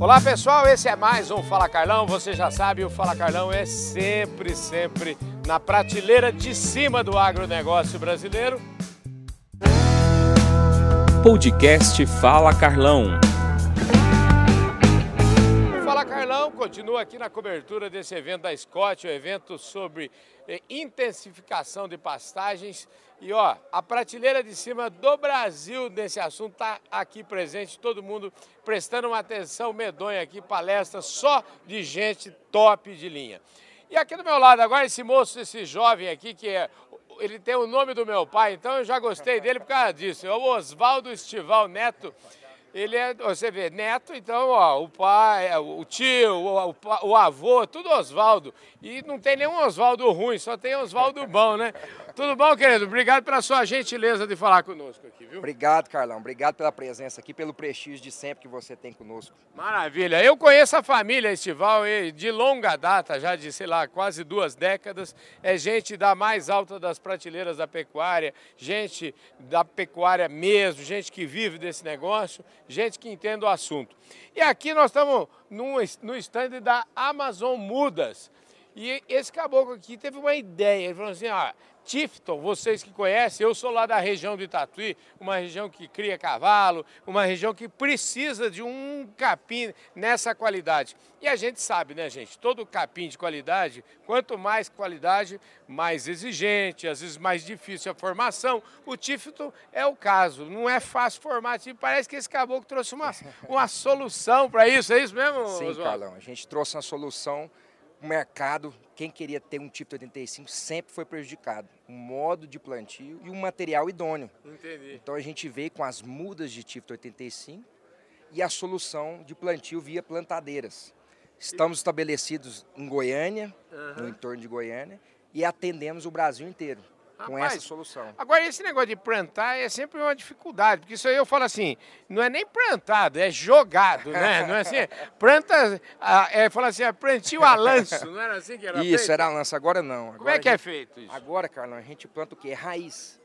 Olá pessoal, esse é mais um Fala Carlão. Você já sabe, o Fala Carlão é sempre, sempre na prateleira de cima do agronegócio brasileiro. Podcast Fala Carlão. Fala Carlão continua aqui na cobertura desse evento da Scott, o um evento sobre eh, intensificação de pastagens. E ó, a prateleira de cima do Brasil nesse assunto está aqui presente, todo mundo prestando uma atenção medonha aqui, palestra só de gente top de linha. E aqui do meu lado agora esse moço, esse jovem aqui, que é ele tem o nome do meu pai, então eu já gostei dele por causa disso. É o Oswaldo Estival Neto. Ele é, você vê, neto, então, ó, o pai, é, o tio, o, o, o avô, tudo Oswaldo. E não tem nenhum Oswaldo ruim, só tem Oswaldo bom, né? Tudo bom, querido? Obrigado pela sua gentileza de falar conosco aqui, viu? Obrigado, Carlão. Obrigado pela presença aqui, pelo prestígio de sempre que você tem conosco. Maravilha. Eu conheço a família Estival de longa data, já de, sei lá, quase duas décadas. É gente da mais alta das prateleiras da pecuária, gente da pecuária mesmo, gente que vive desse negócio, gente que entende o assunto. E aqui nós estamos no stand da Amazon Mudas. E esse caboclo aqui teve uma ideia, ele falou assim, ah, Tifton, vocês que conhecem, eu sou lá da região do Tatuí, uma região que cria cavalo, uma região que precisa de um capim nessa qualidade. E a gente sabe, né, gente, todo capim de qualidade, quanto mais qualidade, mais exigente, às vezes mais difícil a formação. O Tifton é o caso, não é fácil formar, parece que esse caboclo trouxe uma, uma solução para isso, é isso mesmo, Sim, Oswaldo? Carlão, a gente trouxe uma solução o mercado, quem queria ter um tipo de 85 sempre foi prejudicado. O modo de plantio e um material idôneo. Entendi. Então a gente veio com as mudas de tipo 85 e a solução de plantio via plantadeiras. Estamos estabelecidos em Goiânia, uhum. no entorno de Goiânia, e atendemos o Brasil inteiro com Rapaz, essa solução. Agora, esse negócio de plantar é sempre uma dificuldade, porque isso aí eu falo assim, não é nem plantado, é jogado, né? Não é assim, planta, é, fala assim, é plantio a lanço, não era assim que era isso, feito? era lanço, agora não. Agora Como é que é gente, é feito isso? Agora, Carlão, a gente planta o quê? Raiz.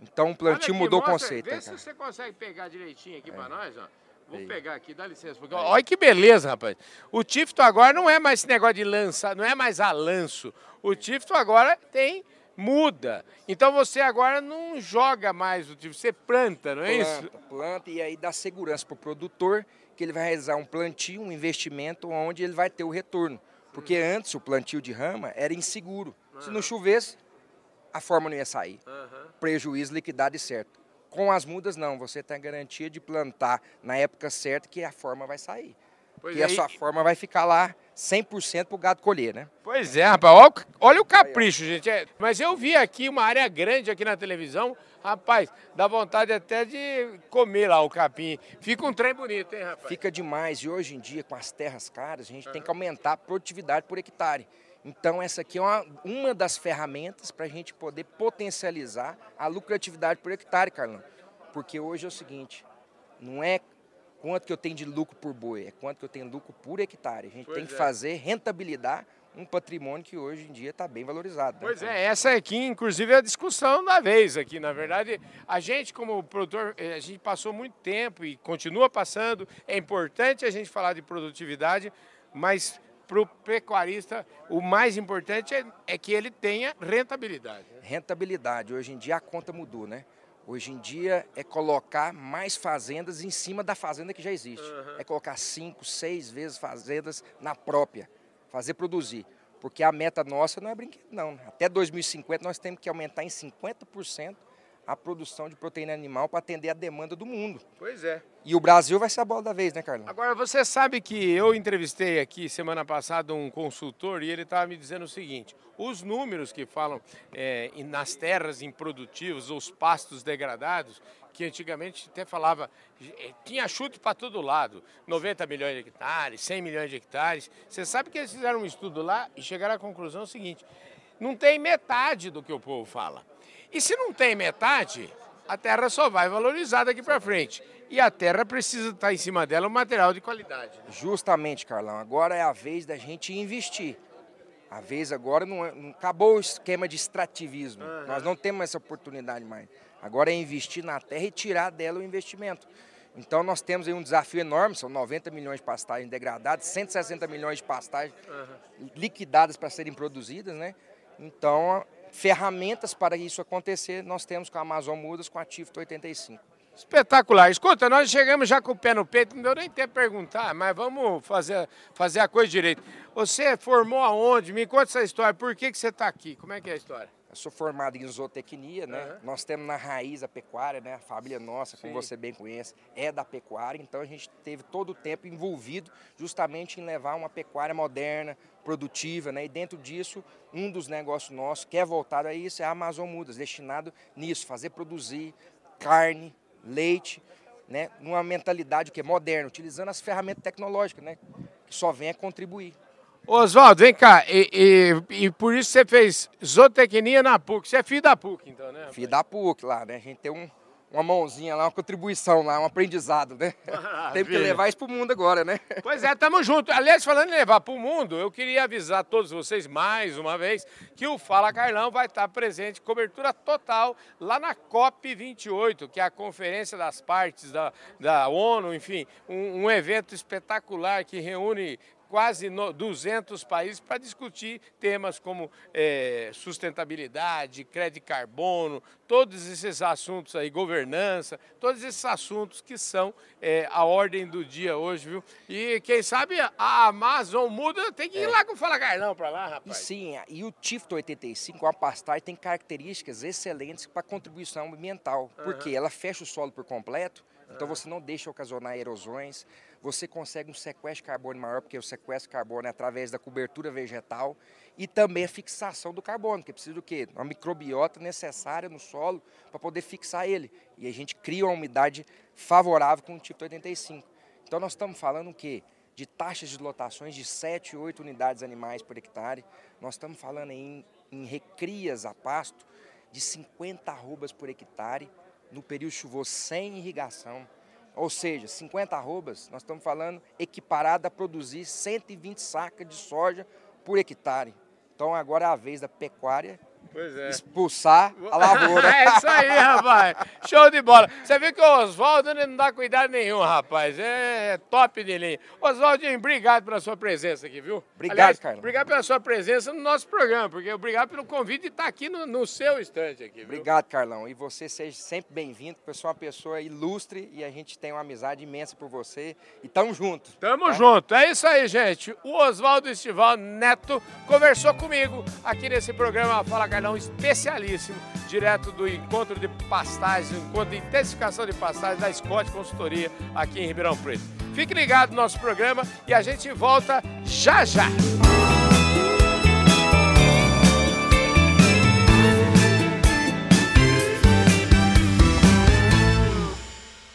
Então o plantio mudou mostra, o conceito. Vê se você consegue pegar direitinho aqui é. para nós, ó. Vou Aí. pegar aqui, dá licença. Porque, olha que beleza, rapaz. O Tifto agora não é mais esse negócio de lança, não é mais a lanço. O Tifto agora tem muda. Então você agora não joga mais o tipo, você planta, não é planta, isso? Planta e aí dá segurança para o produtor que ele vai realizar um plantio, um investimento onde ele vai ter o retorno. Porque uhum. antes o plantio de rama era inseguro. Uhum. Se não chovesse, a forma não ia sair. Uhum. Prejuízo, liquidado e certo. Com as mudas, não. Você tem a garantia de plantar na época certa que a forma vai sair. Pois e aí... a sua forma vai ficar lá 100% para o gado colher, né? Pois é, rapaz. Olha, olha o capricho, gente. É, mas eu vi aqui uma área grande aqui na televisão. Rapaz, dá vontade até de comer lá o capim. Fica um trem bonito, hein, rapaz? Fica demais. E hoje em dia, com as terras caras, a gente uhum. tem que aumentar a produtividade por hectare. Então, essa aqui é uma, uma das ferramentas para a gente poder potencializar a lucratividade por hectare, Carlão. Porque hoje é o seguinte, não é quanto que eu tenho de lucro por boi, é quanto que eu tenho de lucro por hectare. A gente pois tem que é. fazer rentabilizar um patrimônio que hoje em dia está bem valorizado. Né? Pois é, essa aqui, inclusive, é a discussão da vez aqui. Na verdade, a gente, como produtor, eh, a gente passou muito tempo e continua passando. É importante a gente falar de produtividade, mas para o pecuarista, o mais importante é, é que ele tenha rentabilidade. Rentabilidade. Hoje em dia a conta mudou, né? Hoje em dia é colocar mais fazendas em cima da fazenda que já existe. Uhum. É colocar cinco, seis vezes fazendas na própria, fazer produzir. Porque a meta nossa não é brinquedo, não. Até 2050 nós temos que aumentar em 50% a produção de proteína animal para atender a demanda do mundo. Pois é. E o Brasil vai ser a bola da vez, né, Carlão? Agora, você sabe que eu entrevistei aqui semana passada um consultor e ele estava me dizendo o seguinte: os números que falam é, nas terras improdutivas, os pastos degradados, que antigamente até falava, é, tinha chute para todo lado, 90 milhões de hectares, 100 milhões de hectares. Você sabe que eles fizeram um estudo lá e chegaram à conclusão seguinte: não tem metade do que o povo fala. E se não tem metade, a terra só vai valorizar daqui para frente. E a terra precisa estar em cima dela um material de qualidade. Justamente, Carlão. Agora é a vez da gente investir. A vez agora não, é, não acabou o esquema de extrativismo. Uhum. Nós não temos essa oportunidade mais. Agora é investir na terra e tirar dela o investimento. Então nós temos aí um desafio enorme, são 90 milhões de pastagens degradadas, 160 milhões de pastagens uhum. liquidadas para serem produzidas, né? Então, ferramentas para isso acontecer, nós temos com a Amazon Mudas, com a TIFT 85. Espetacular. Escuta, nós chegamos já com o pé no peito, não deu nem tempo de perguntar, mas vamos fazer, fazer a coisa direito. Você formou aonde? Me conta essa história. Por que, que você está aqui? Como é que é a história? Eu sou formado em zootecnia, né? Uhum. Nós temos na raiz a pecuária, né? A família nossa, como você bem conhece, é da pecuária. Então a gente teve todo o tempo envolvido justamente em levar uma pecuária moderna, produtiva, né? E dentro disso, um dos negócios nossos que é voltado a isso é a Amazon Mudas, destinado nisso, fazer produzir carne, leite, né? Numa mentalidade que é moderna, utilizando as ferramentas tecnológicas, né? Que só vem a contribuir. Oswaldo, vem cá, e, e, e, por isso você fez zootecnia na PUC. Você é filho da PUC, então, né? Filho da PUC lá, né? A gente tem um, uma mãozinha lá, uma contribuição lá, um aprendizado, né? Tem que levar isso pro mundo agora, né? Pois é, tamo junto. Aliás, falando em levar pro mundo, eu queria avisar todos vocês mais uma vez que o Fala Carlão vai estar presente, cobertura total, lá na COP28, que é a Conferência das Partes da, da ONU, enfim, um, um evento espetacular que reúne quase 200 países para discutir temas como é, sustentabilidade, crédito carbono, todos esses assuntos aí, governança, todos esses assuntos que são é, a ordem do dia hoje, viu? E quem sabe a Amazon muda, tem que ir é. lá com o Fala Carlão para lá, rapaz. E sim, e o TIFT 85, a pastagem, tem características excelentes para contribuição ambiental, uhum. porque ela fecha o solo por completo, então você não deixa ocasionar erosões, você consegue um sequestro de carbono maior, porque o sequestro de carbono é através da cobertura vegetal e também a fixação do carbono, que precisa do quê? Uma microbiota necessária no solo para poder fixar ele. E a gente cria uma umidade favorável com o tipo 85. Então nós estamos falando o quê? De taxas de lotações de 7, 8 unidades animais por hectare. Nós estamos falando em, em recrias a pasto de 50 arrobas por hectare no período chuvoso sem irrigação. Ou seja, 50 arrobas, nós estamos falando equiparado a produzir 120 sacas de soja por hectare. Então agora é a vez da pecuária é. expulsar a lavoura. é isso aí, rapaz. Show de bola. Você viu que o Oswaldo não dá cuidado nenhum, rapaz. É top de linha. Oswaldinho, obrigado pela sua presença aqui, viu? Obrigado, Aliás, Carlos. Obrigado pela sua presença no nosso programa, porque obrigado pelo convite de estar aqui no, no seu estande aqui, viu? Obrigado, Carlão. E você seja sempre bem-vindo, porque você é uma pessoa ilustre e a gente tem uma amizade imensa por você. E tamo junto. Tamo tá? junto. É isso aí, gente. O Oswaldo Estival Neto conversou comigo aqui nesse programa Fala Carlão especialíssimo, direto do encontro de pastagens, encontro de intensificação de pastagens da Scott Consultoria aqui em Ribeirão Preto. Fique ligado no nosso programa e a gente volta já já.